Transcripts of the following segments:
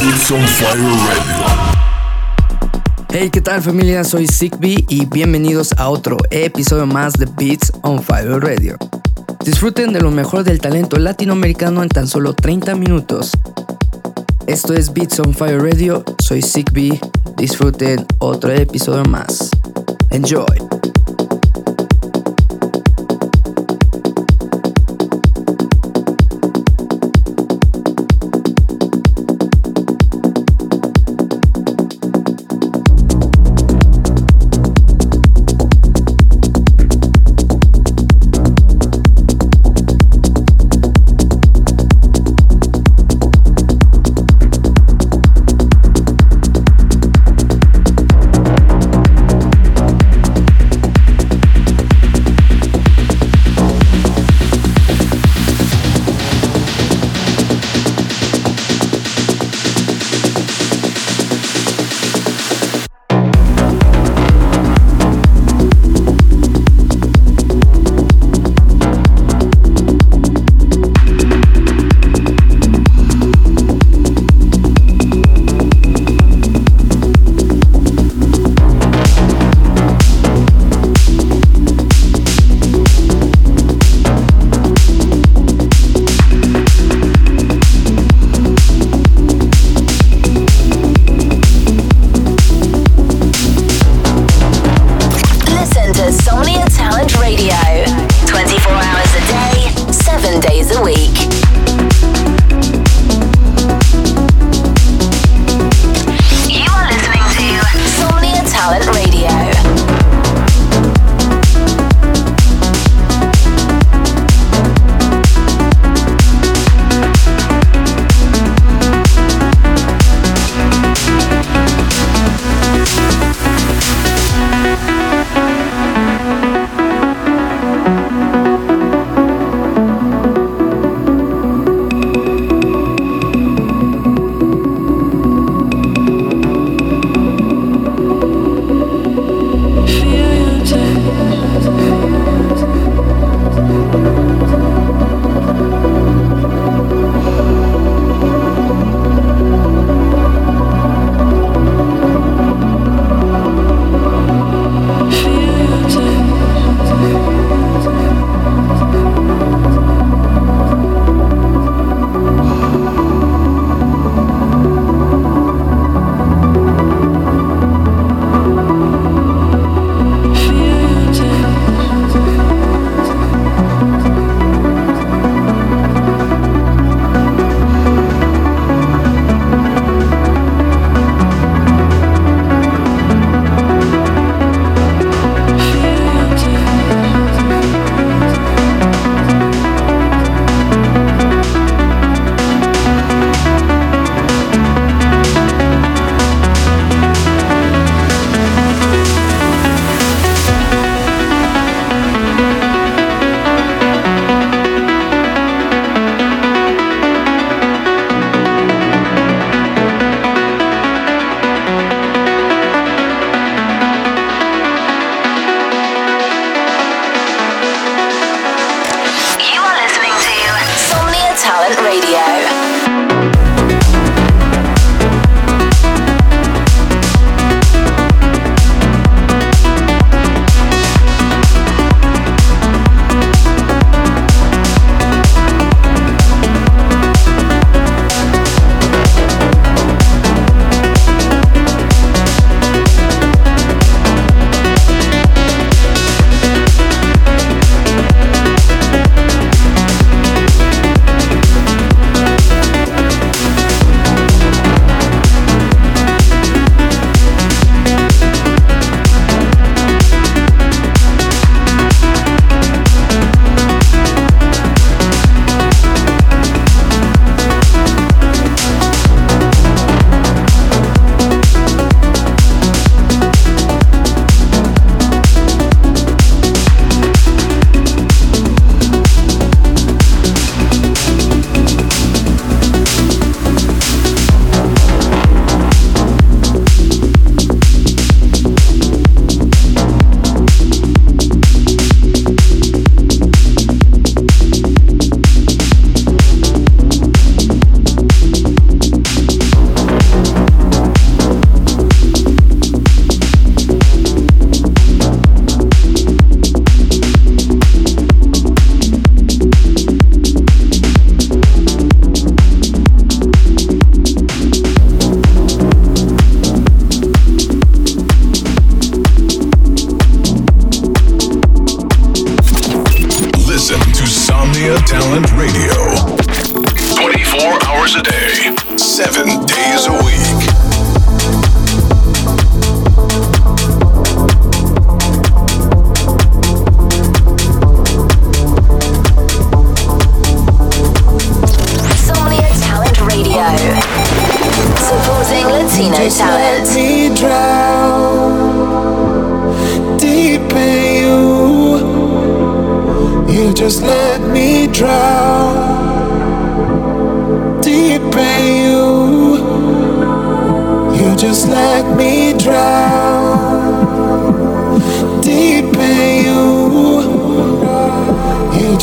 On Fire Radio. Hey, ¿qué tal familia? Soy Sigby y bienvenidos a otro episodio más de Beats on Fire Radio. Disfruten de lo mejor del talento latinoamericano en tan solo 30 minutos. Esto es Beats on Fire Radio, soy Sigby, disfruten otro episodio más. Enjoy.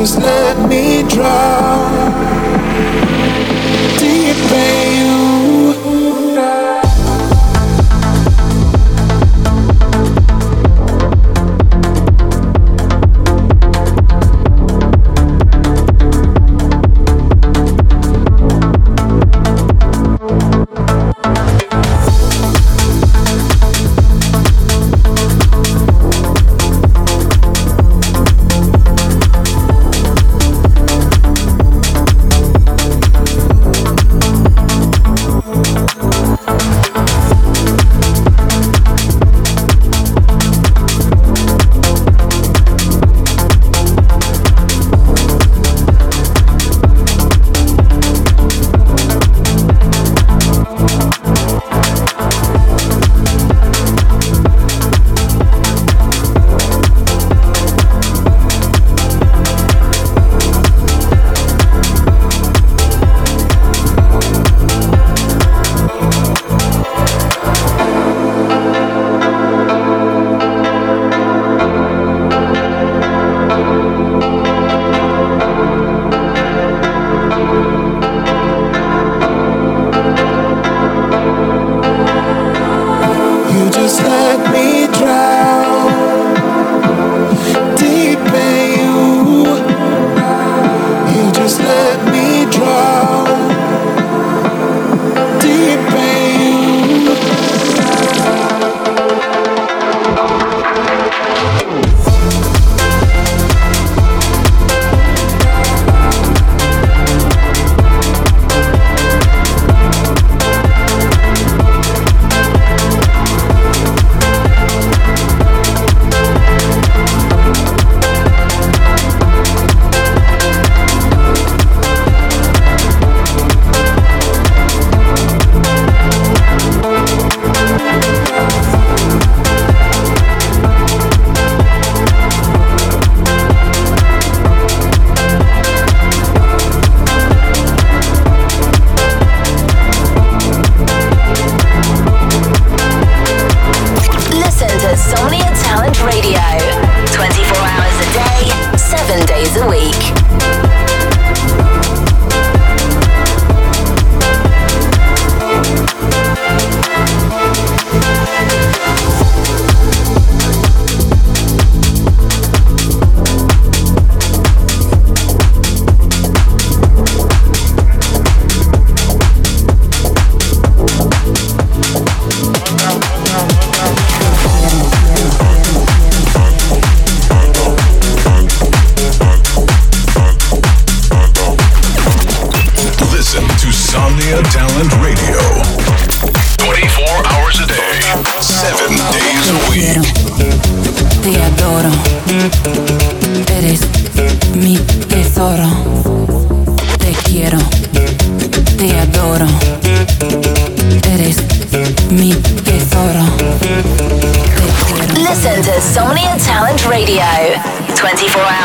Just let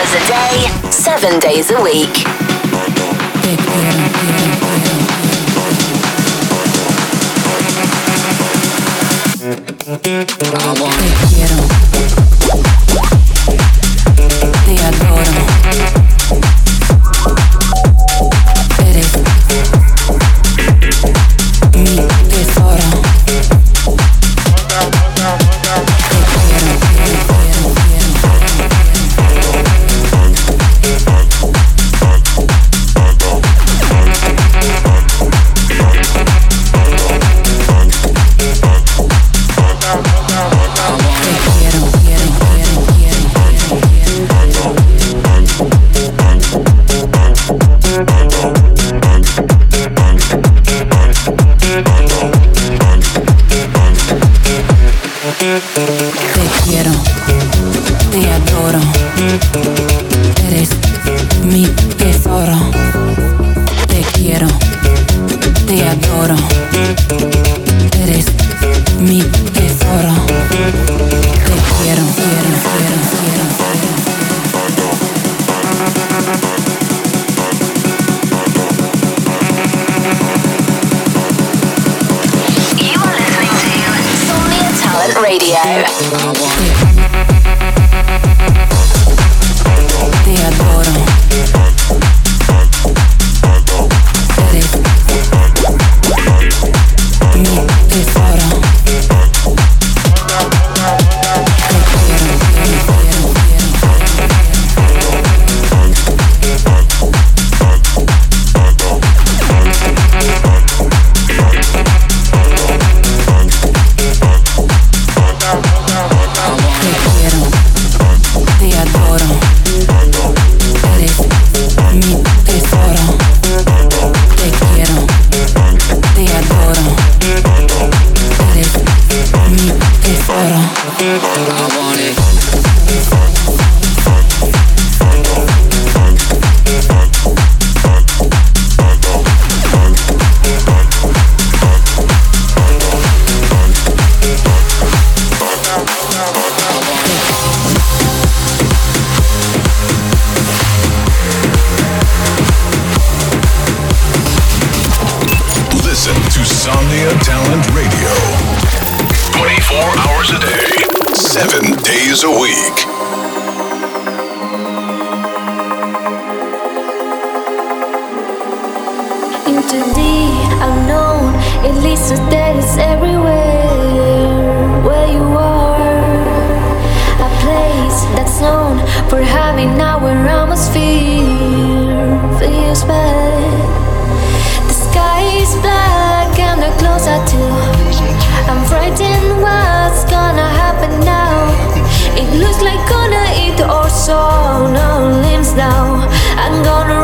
hours a day, 7 days a week. Te quiero. to be unknown. It leads to that it's everywhere where you are. A place that's known for having our atmosphere. Feels bad. The sky is black and the clouds are too. I'm frightened what's gonna happen now. It looks like gonna eat or so. No limbs now. I'm gonna.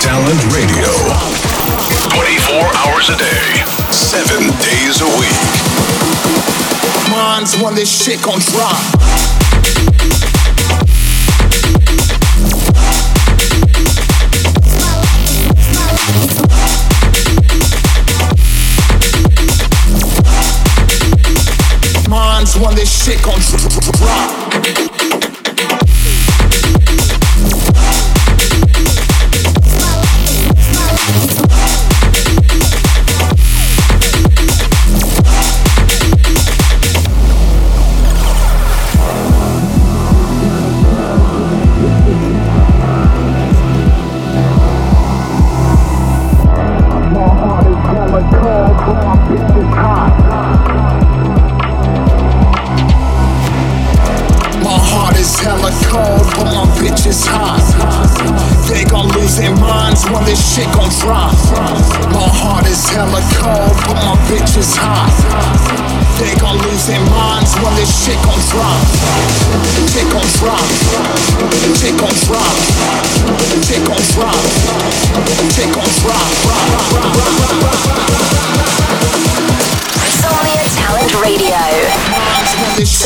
Talent Radio. 24 hours a day, 7 days a week. Mine's when this shit gon' drop. when this shit gon' drop.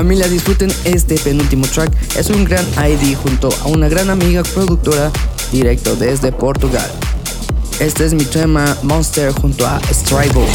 Familia, disfruten este penúltimo track. Es un gran ID junto a una gran amiga productora directo desde Portugal. Este es mi tema Monster junto a Stribo.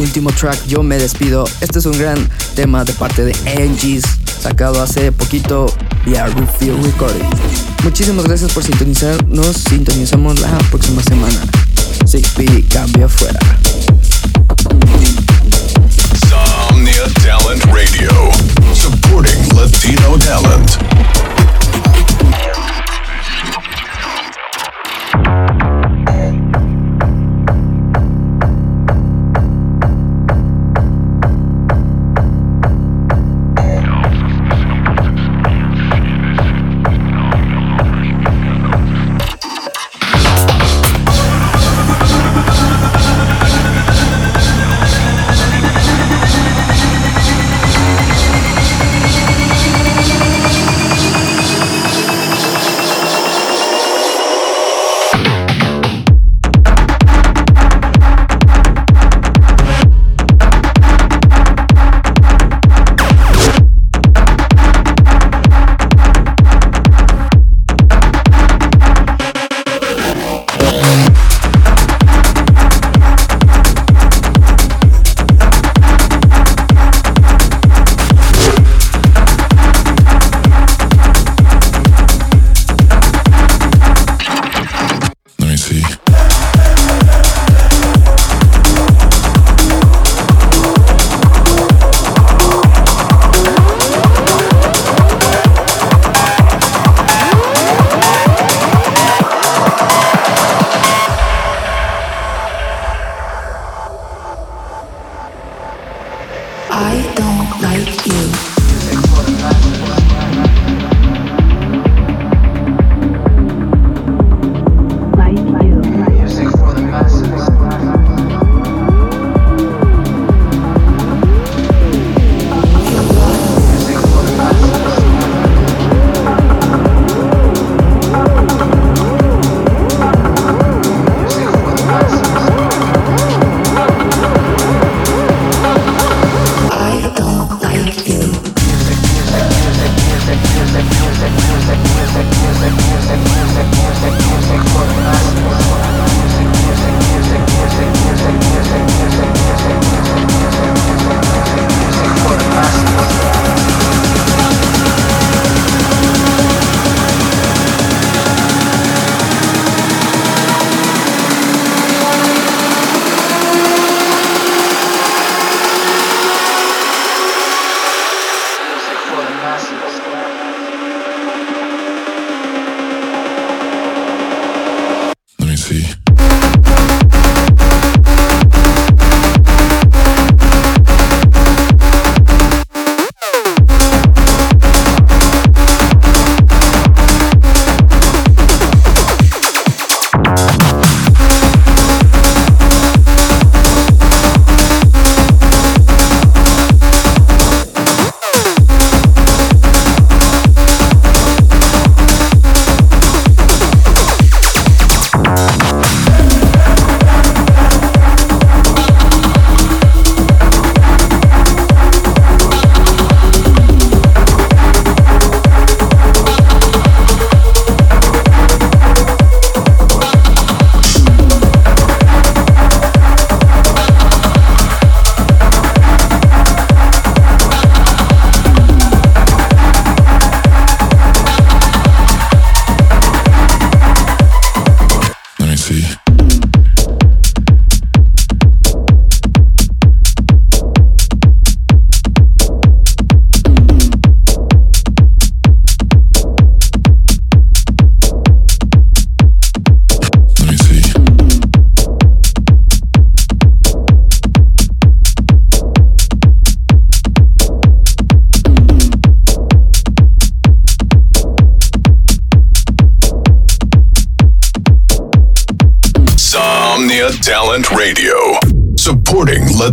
último track yo me despido. Este es un gran tema de parte de Angie's, sacado hace poquito vía Refill Recording. Muchísimas gracias por sintonizarnos. Sintonizamos la próxima semana. 6P cambia fuera. Somnia Talent Radio. Supporting Latino talent.